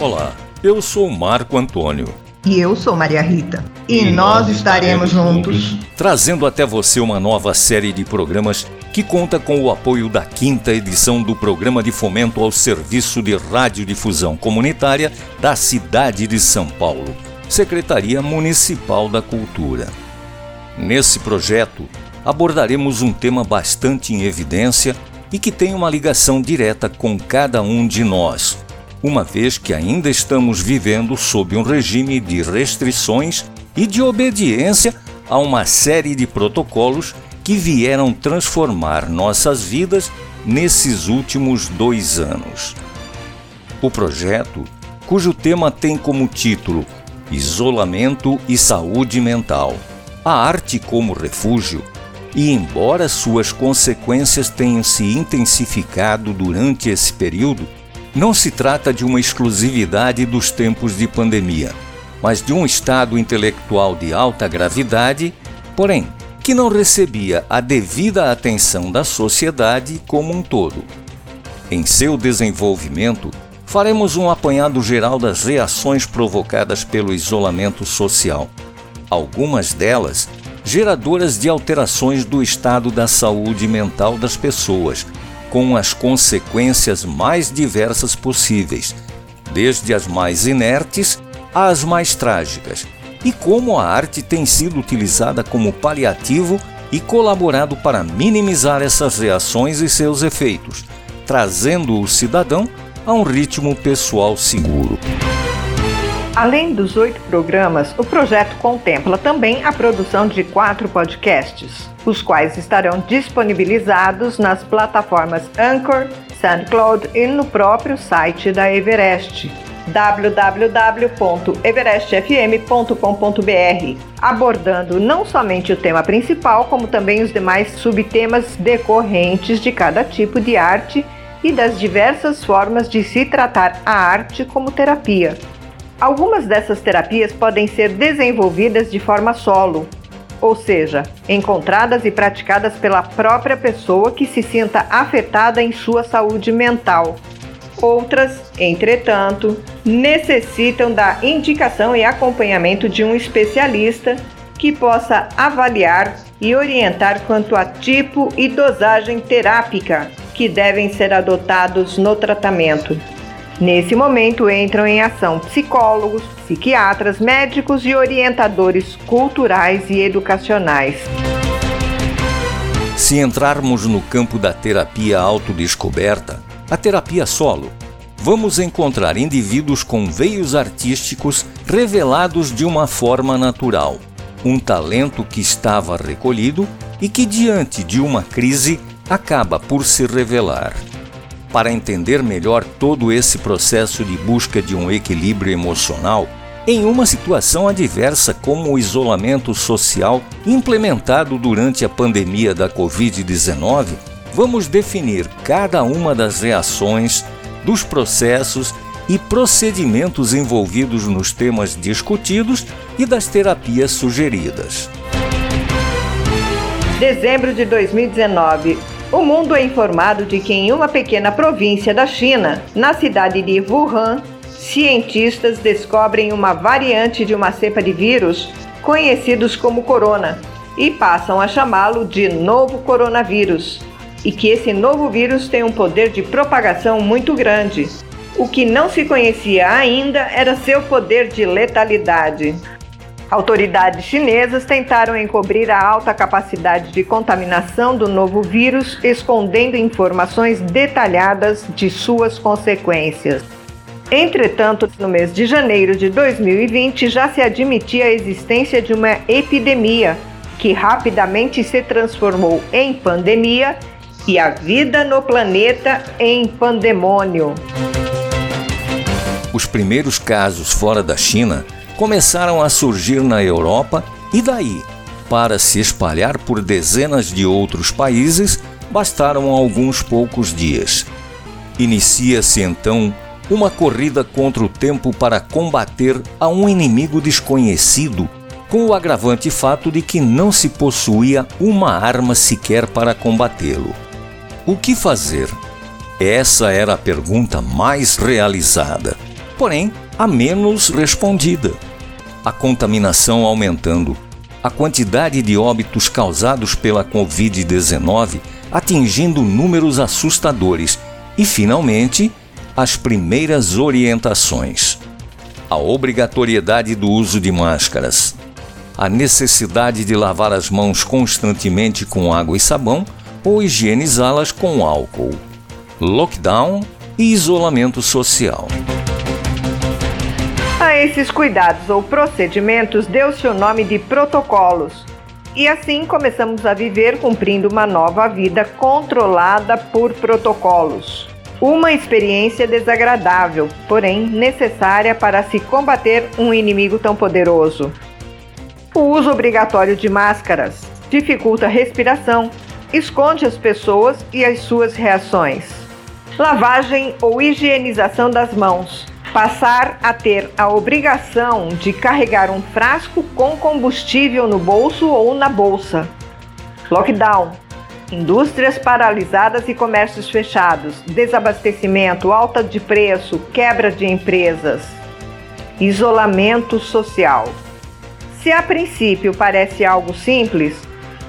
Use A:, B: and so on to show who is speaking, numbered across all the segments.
A: Olá, eu sou Marco Antônio.
B: E eu sou Maria Rita. E, e nós estaremos juntos,
A: trazendo até você uma nova série de programas que conta com o apoio da quinta edição do Programa de Fomento ao Serviço de Radiodifusão Comunitária da cidade de São Paulo, Secretaria Municipal da Cultura. Nesse projeto, abordaremos um tema bastante em evidência e que tem uma ligação direta com cada um de nós, uma vez que ainda estamos vivendo sob um regime de restrições e de obediência a uma série de protocolos que vieram transformar nossas vidas nesses últimos dois anos. O projeto, cujo tema tem como título Isolamento e Saúde Mental, a arte como refúgio, e embora suas consequências tenham se intensificado durante esse período, não se trata de uma exclusividade dos tempos de pandemia, mas de um estado intelectual de alta gravidade, porém, que não recebia a devida atenção da sociedade como um todo. Em seu desenvolvimento, faremos um apanhado geral das reações provocadas pelo isolamento social. Algumas delas geradoras de alterações do estado da saúde mental das pessoas, com as consequências mais diversas possíveis, desde as mais inertes às mais trágicas, e como a arte tem sido utilizada como paliativo e colaborado para minimizar essas reações e seus efeitos, trazendo o cidadão a um ritmo pessoal seguro.
B: Além dos oito programas, o projeto contempla também a produção de quatro podcasts, os quais estarão disponibilizados nas plataformas Anchor, SoundCloud e no próprio site da Everest www.everestfm.com.br, abordando não somente o tema principal, como também os demais subtemas decorrentes de cada tipo de arte e das diversas formas de se tratar a arte como terapia. Algumas dessas terapias podem ser desenvolvidas de forma solo, ou seja, encontradas e praticadas pela própria pessoa que se sinta afetada em sua saúde mental. Outras, entretanto, necessitam da indicação e acompanhamento de um especialista que possa avaliar e orientar quanto a tipo e dosagem terápica que devem ser adotados no tratamento. Nesse momento entram em ação psicólogos, psiquiatras, médicos e orientadores culturais e educacionais.
A: Se entrarmos no campo da terapia autodescoberta, a terapia solo, vamos encontrar indivíduos com veios artísticos revelados de uma forma natural, um talento que estava recolhido e que, diante de uma crise, acaba por se revelar. Para entender melhor todo esse processo de busca de um equilíbrio emocional, em uma situação adversa como o isolamento social implementado durante a pandemia da Covid-19, vamos definir cada uma das reações, dos processos e procedimentos envolvidos nos temas discutidos e das terapias sugeridas.
B: Dezembro de 2019 o mundo é informado de que em uma pequena província da China, na cidade de Wuhan, cientistas descobrem uma variante de uma cepa de vírus conhecidos como corona e passam a chamá-lo de novo coronavírus. E que esse novo vírus tem um poder de propagação muito grande. O que não se conhecia ainda era seu poder de letalidade. Autoridades chinesas tentaram encobrir a alta capacidade de contaminação do novo vírus, escondendo informações detalhadas de suas consequências. Entretanto, no mês de janeiro de 2020 já se admitia a existência de uma epidemia que rapidamente se transformou em pandemia e a vida no planeta em pandemônio.
A: Os primeiros casos fora da China começaram a surgir na Europa e daí, para se espalhar por dezenas de outros países, bastaram alguns poucos dias. Inicia-se então uma corrida contra o tempo para combater a um inimigo desconhecido, com o agravante fato de que não se possuía uma arma sequer para combatê-lo. O que fazer? Essa era a pergunta mais realizada porém a menos respondida. A contaminação aumentando, a quantidade de óbitos causados pela Covid-19 atingindo números assustadores e, finalmente, as primeiras orientações. A obrigatoriedade do uso de máscaras, a necessidade de lavar as mãos constantemente com água e sabão ou higienizá-las com álcool, lockdown e isolamento social.
B: Esses cuidados ou procedimentos deu-se o nome de protocolos. E assim começamos a viver cumprindo uma nova vida controlada por protocolos. Uma experiência desagradável, porém necessária para se combater um inimigo tão poderoso. O uso obrigatório de máscaras dificulta a respiração, esconde as pessoas e as suas reações. Lavagem ou higienização das mãos. Passar a ter a obrigação de carregar um frasco com combustível no bolso ou na bolsa. Lockdown. Indústrias paralisadas e comércios fechados, desabastecimento, alta de preço, quebra de empresas. Isolamento social. Se a princípio parece algo simples,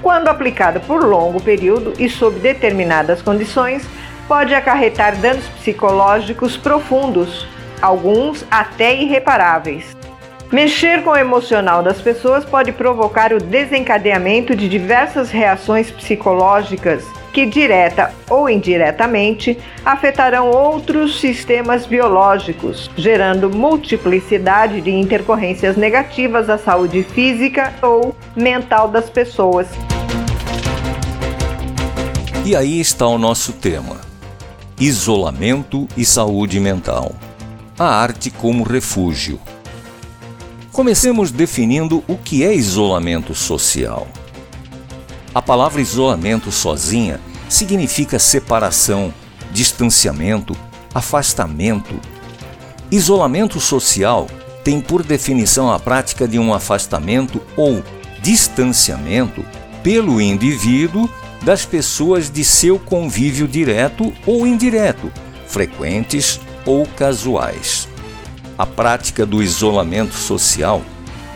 B: quando aplicado por longo período e sob determinadas condições, pode acarretar danos psicológicos profundos, alguns até irreparáveis. Mexer com o emocional das pessoas pode provocar o desencadeamento de diversas reações psicológicas que, direta ou indiretamente, afetarão outros sistemas biológicos, gerando multiplicidade de intercorrências negativas à saúde física ou mental das pessoas.
A: E aí está o nosso tema: isolamento e saúde mental. A arte como refúgio. Comecemos definindo o que é isolamento social. A palavra isolamento sozinha significa separação, distanciamento, afastamento. Isolamento social tem por definição a prática de um afastamento ou distanciamento pelo indivíduo das pessoas de seu convívio direto ou indireto, frequentes ou casuais. A prática do isolamento social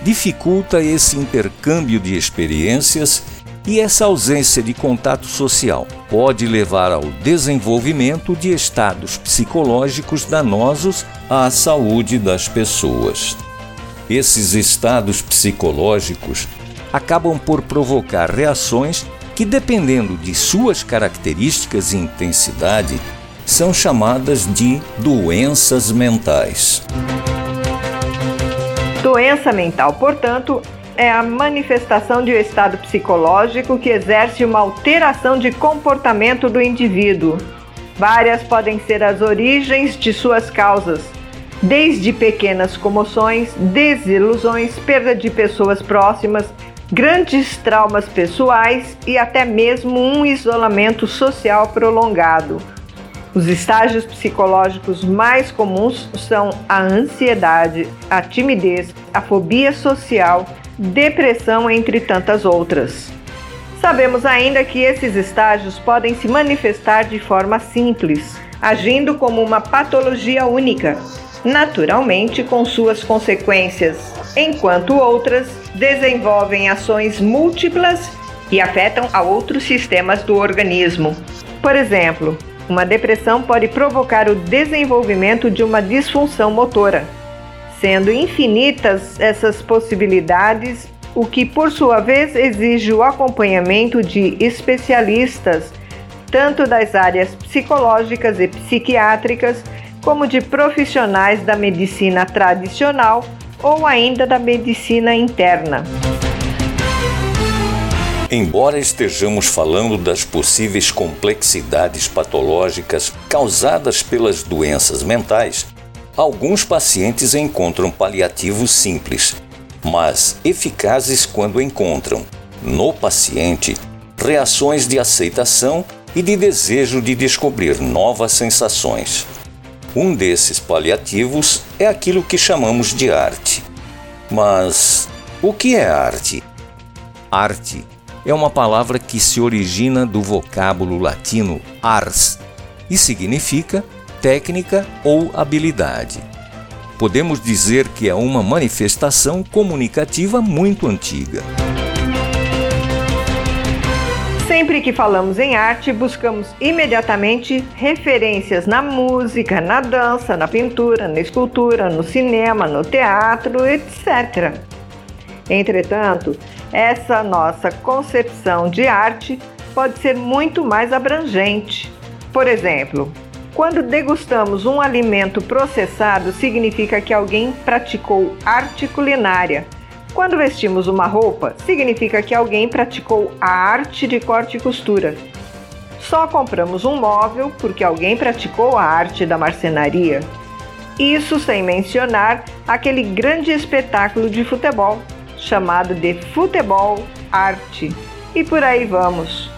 A: dificulta esse intercâmbio de experiências e essa ausência de contato social pode levar ao desenvolvimento de estados psicológicos danosos à saúde das pessoas. Esses estados psicológicos acabam por provocar reações que, dependendo de suas características e intensidade, são chamadas de doenças mentais.
B: Doença mental, portanto, é a manifestação de um estado psicológico que exerce uma alteração de comportamento do indivíduo. Várias podem ser as origens de suas causas, desde pequenas comoções, desilusões, perda de pessoas próximas, grandes traumas pessoais e até mesmo um isolamento social prolongado. Os estágios psicológicos mais comuns são a ansiedade, a timidez, a fobia social, depressão, entre tantas outras. Sabemos ainda que esses estágios podem se manifestar de forma simples, agindo como uma patologia única, naturalmente com suas consequências, enquanto outras desenvolvem ações múltiplas e afetam a outros sistemas do organismo. Por exemplo, uma depressão pode provocar o desenvolvimento de uma disfunção motora, sendo infinitas essas possibilidades, o que por sua vez exige o acompanhamento de especialistas, tanto das áreas psicológicas e psiquiátricas, como de profissionais da medicina tradicional ou ainda da medicina interna.
A: Embora estejamos falando das possíveis complexidades patológicas causadas pelas doenças mentais, alguns pacientes encontram paliativos simples, mas eficazes quando encontram, no paciente, reações de aceitação e de desejo de descobrir novas sensações. Um desses paliativos é aquilo que chamamos de arte. Mas o que é arte? Arte é uma palavra que se origina do vocábulo latino ars e significa técnica ou habilidade. podemos dizer que é uma manifestação comunicativa muito antiga.
B: Sempre que falamos em arte, buscamos imediatamente referências na música, na dança, na pintura, na escultura, no cinema, no teatro, etc. Entretanto, essa nossa concepção de arte pode ser muito mais abrangente. Por exemplo, quando degustamos um alimento processado, significa que alguém praticou arte culinária quando vestimos uma roupa, significa que alguém praticou a arte de corte e costura. Só compramos um móvel porque alguém praticou a arte da marcenaria. Isso sem mencionar aquele grande espetáculo de futebol, chamado de futebol arte. E por aí vamos.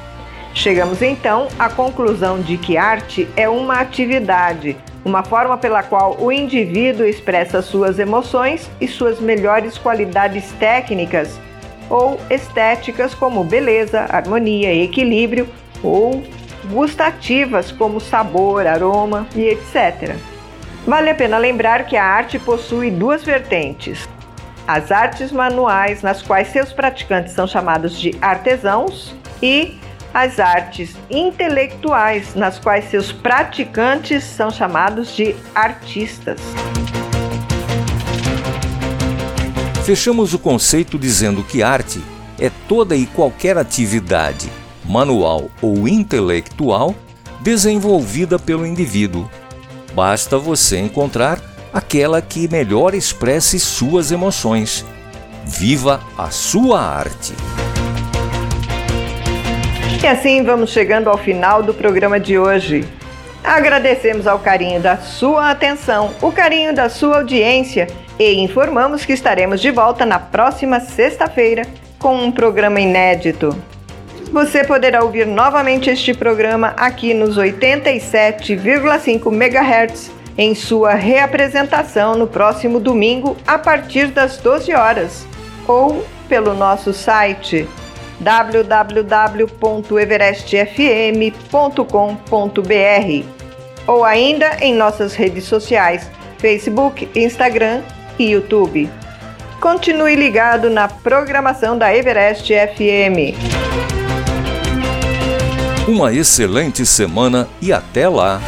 B: Chegamos então à conclusão de que arte é uma atividade, uma forma pela qual o indivíduo expressa suas emoções e suas melhores qualidades técnicas ou estéticas, como beleza, harmonia e equilíbrio, ou gustativas, como sabor, aroma e etc. Vale a pena lembrar que a arte possui duas vertentes: as artes manuais, nas quais seus praticantes são chamados de artesãos, e as artes intelectuais, nas quais seus praticantes são chamados de artistas.
A: Fechamos o conceito dizendo que arte é toda e qualquer atividade, manual ou intelectual, desenvolvida pelo indivíduo. Basta você encontrar aquela que melhor expresse suas emoções. Viva a sua arte!
B: E assim vamos chegando ao final do programa de hoje. Agradecemos ao carinho da sua atenção, o carinho da sua audiência e informamos que estaremos de volta na próxima sexta-feira com um programa inédito. Você poderá ouvir novamente este programa aqui nos 87,5 MHz em sua reapresentação no próximo domingo a partir das 12 horas ou pelo nosso site www.everestfm.com.br ou ainda em nossas redes sociais Facebook, Instagram e YouTube. Continue ligado na programação da Everest FM.
A: Uma excelente semana e até lá!